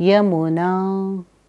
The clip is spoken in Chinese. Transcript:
यमुना